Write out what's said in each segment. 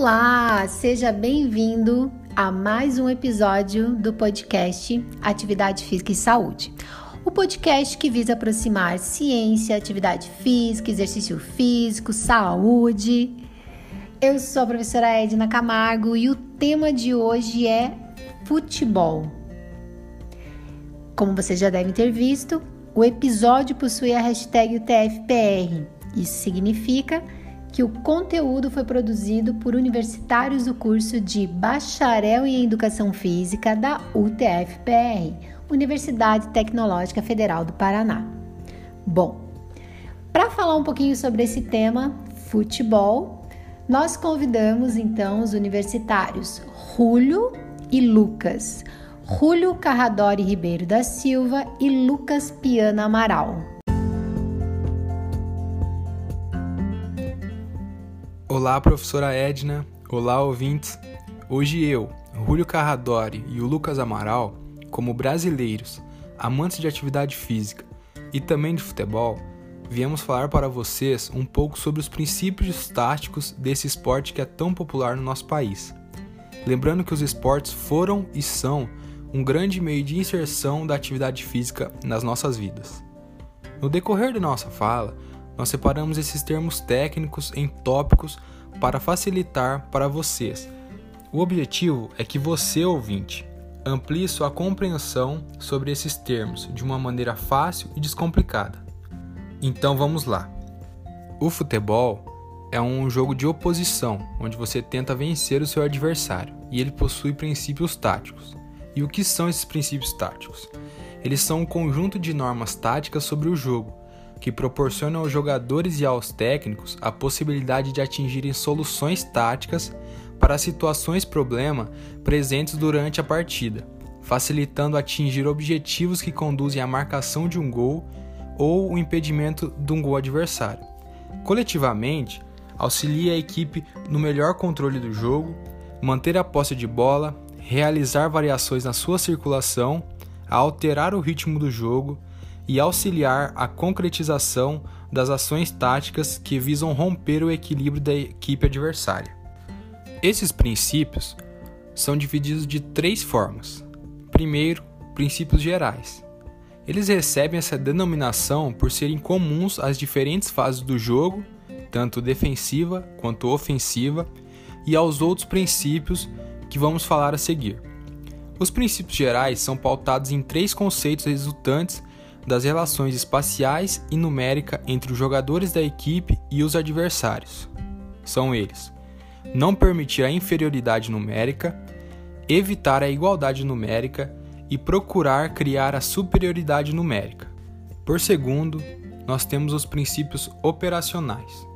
Olá, seja bem-vindo a mais um episódio do podcast Atividade Física e Saúde. O podcast que visa aproximar ciência, atividade física, exercício físico, saúde. Eu sou a professora Edna Camargo e o tema de hoje é futebol. Como vocês já devem ter visto, o episódio possui a hashtag UTFPR. Isso significa que o conteúdo foi produzido por universitários do curso de Bacharel em Educação Física da UTFPR, Universidade Tecnológica Federal do Paraná. Bom, para falar um pouquinho sobre esse tema, futebol, nós convidamos então os universitários Julio e Lucas. Julio Carradori Ribeiro da Silva e Lucas Piana Amaral. Olá, professora Edna. Olá, ouvintes. Hoje eu, Julio Carradori e o Lucas Amaral, como brasileiros, amantes de atividade física e também de futebol, viemos falar para vocês um pouco sobre os princípios táticos desse esporte que é tão popular no nosso país. Lembrando que os esportes foram e são um grande meio de inserção da atividade física nas nossas vidas. No decorrer da nossa fala, nós separamos esses termos técnicos em tópicos para facilitar para vocês. O objetivo é que você, ouvinte, amplie sua compreensão sobre esses termos de uma maneira fácil e descomplicada. Então vamos lá. O futebol é um jogo de oposição, onde você tenta vencer o seu adversário, e ele possui princípios táticos. E o que são esses princípios táticos? Eles são um conjunto de normas táticas sobre o jogo, que proporciona aos jogadores e aos técnicos a possibilidade de atingirem soluções táticas para situações problema presentes durante a partida, facilitando atingir objetivos que conduzem à marcação de um gol ou o impedimento de um gol adversário. Coletivamente, auxilia a equipe no melhor controle do jogo, manter a posse de bola, realizar variações na sua circulação, alterar o ritmo do jogo, e auxiliar a concretização das ações táticas que visam romper o equilíbrio da equipe adversária. Esses princípios são divididos de três formas. Primeiro, princípios gerais. Eles recebem essa denominação por serem comuns às diferentes fases do jogo, tanto defensiva quanto ofensiva, e aos outros princípios que vamos falar a seguir. Os princípios gerais são pautados em três conceitos resultantes das relações espaciais e numérica entre os jogadores da equipe e os adversários. São eles: não permitir a inferioridade numérica, evitar a igualdade numérica e procurar criar a superioridade numérica. Por segundo, nós temos os princípios operacionais.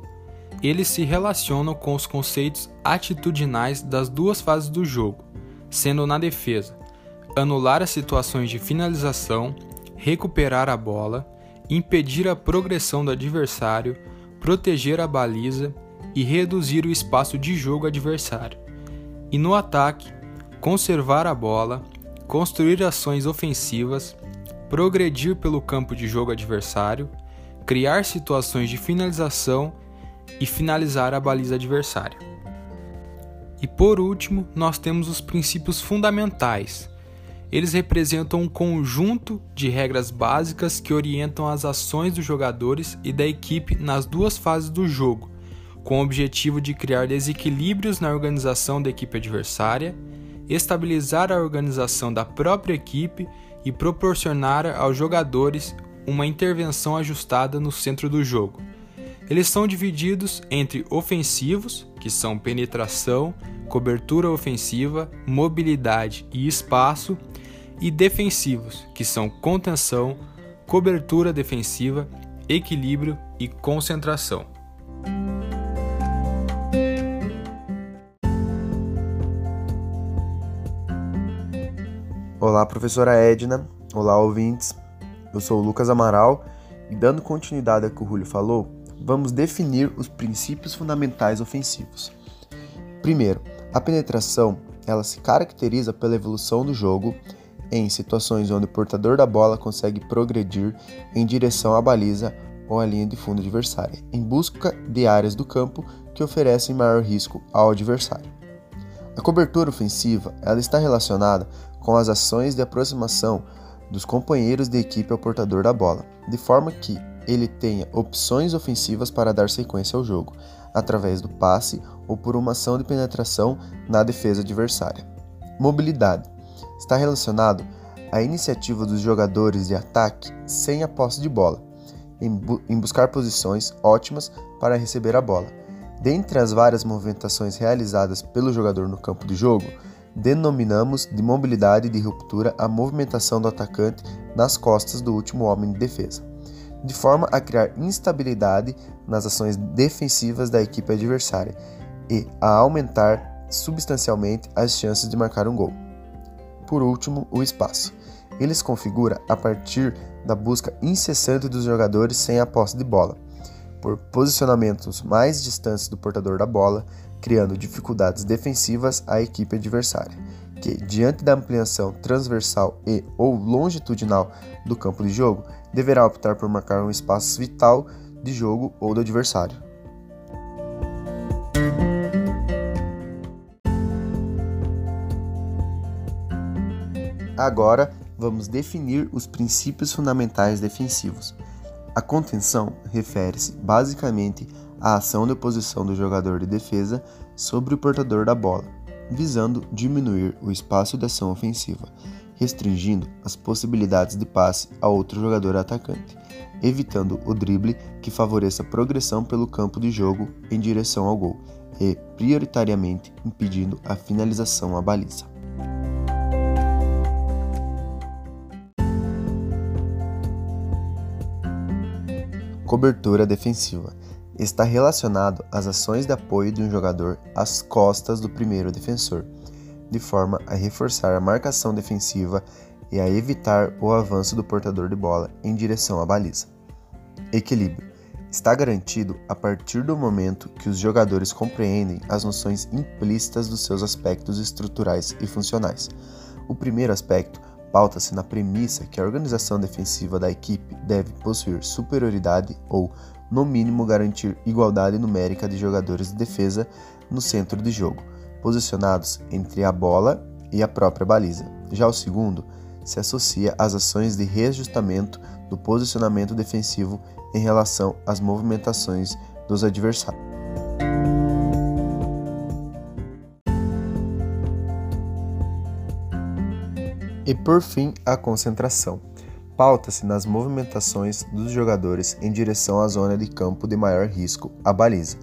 Eles se relacionam com os conceitos atitudinais das duas fases do jogo, sendo na defesa anular as situações de finalização recuperar a bola, impedir a progressão do adversário, proteger a baliza e reduzir o espaço de jogo adversário. E no ataque, conservar a bola, construir ações ofensivas, progredir pelo campo de jogo adversário, criar situações de finalização e finalizar a baliza adversária. E por último, nós temos os princípios fundamentais, eles representam um conjunto de regras básicas que orientam as ações dos jogadores e da equipe nas duas fases do jogo, com o objetivo de criar desequilíbrios na organização da equipe adversária, estabilizar a organização da própria equipe e proporcionar aos jogadores uma intervenção ajustada no centro do jogo. Eles são divididos entre ofensivos, que são penetração, cobertura ofensiva, mobilidade e espaço, e defensivos, que são contenção, cobertura defensiva, equilíbrio e concentração. Olá, professora Edna. Olá, ouvintes. Eu sou o Lucas Amaral e, dando continuidade ao que o Julio falou, vamos definir os princípios fundamentais ofensivos. Primeiro, a penetração ela se caracteriza pela evolução do jogo em situações onde o portador da bola consegue progredir em direção à baliza ou a linha de fundo adversária, em busca de áreas do campo que oferecem maior risco ao adversário. A cobertura ofensiva ela está relacionada com as ações de aproximação dos companheiros de equipe ao portador da bola, de forma que ele tenha opções ofensivas para dar sequência ao jogo, através do passe ou por uma ação de penetração na defesa adversária. Mobilidade está relacionado à iniciativa dos jogadores de ataque sem a posse de bola, em, bu em buscar posições ótimas para receber a bola. Dentre as várias movimentações realizadas pelo jogador no campo de jogo, denominamos de mobilidade de ruptura a movimentação do atacante nas costas do último homem de defesa, de forma a criar instabilidade nas ações defensivas da equipe adversária e a aumentar substancialmente as chances de marcar um gol. Por último, o espaço. Ele se configura a partir da busca incessante dos jogadores sem a posse de bola, por posicionamentos mais distantes do portador da bola, criando dificuldades defensivas à equipe adversária, que, diante da ampliação transversal e ou longitudinal do campo de jogo, deverá optar por marcar um espaço vital de jogo ou do adversário. Agora vamos definir os princípios fundamentais defensivos. A contenção refere-se basicamente à ação de oposição do jogador de defesa sobre o portador da bola, visando diminuir o espaço de ação ofensiva, restringindo as possibilidades de passe a outro jogador atacante, evitando o drible que favoreça a progressão pelo campo de jogo em direção ao gol e, prioritariamente, impedindo a finalização à baliza. Cobertura defensiva está relacionado às ações de apoio de um jogador às costas do primeiro defensor, de forma a reforçar a marcação defensiva e a evitar o avanço do portador de bola em direção à baliza. Equilíbrio está garantido a partir do momento que os jogadores compreendem as noções implícitas dos seus aspectos estruturais e funcionais. O primeiro aspecto pauta-se na premissa que a organização defensiva da equipe deve possuir superioridade ou, no mínimo, garantir igualdade numérica de jogadores de defesa no centro de jogo, posicionados entre a bola e a própria baliza. Já o segundo se associa às ações de reajustamento do posicionamento defensivo em relação às movimentações dos adversários. E por fim, a concentração. Pauta-se nas movimentações dos jogadores em direção à zona de campo de maior risco, a baliza,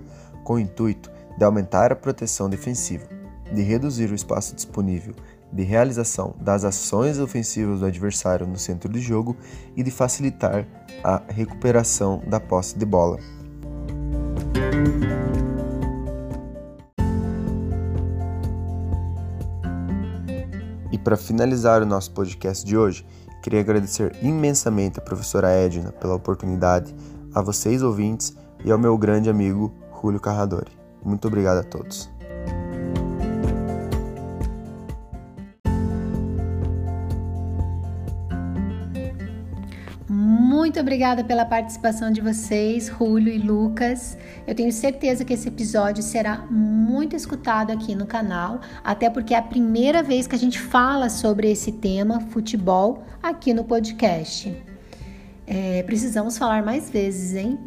com o intuito de aumentar a proteção defensiva, de reduzir o espaço disponível de realização das ações ofensivas do adversário no centro de jogo e de facilitar a recuperação da posse de bola. Para finalizar o nosso podcast de hoje, queria agradecer imensamente a professora Edna pela oportunidade, a vocês ouvintes e ao meu grande amigo Julio Carradori. Muito obrigado a todos. Muito obrigada pela participação de vocês, Julio e Lucas. Eu tenho certeza que esse episódio será muito escutado aqui no canal, até porque é a primeira vez que a gente fala sobre esse tema, futebol, aqui no podcast. É, precisamos falar mais vezes, hein?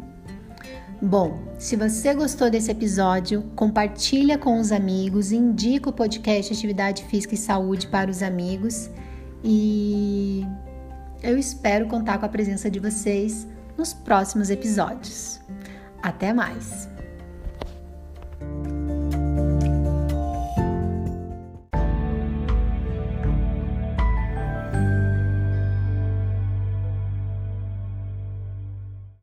Bom, se você gostou desse episódio, compartilha com os amigos, indica o podcast Atividade Física e Saúde para os amigos e eu espero contar com a presença de vocês nos próximos episódios. Até mais!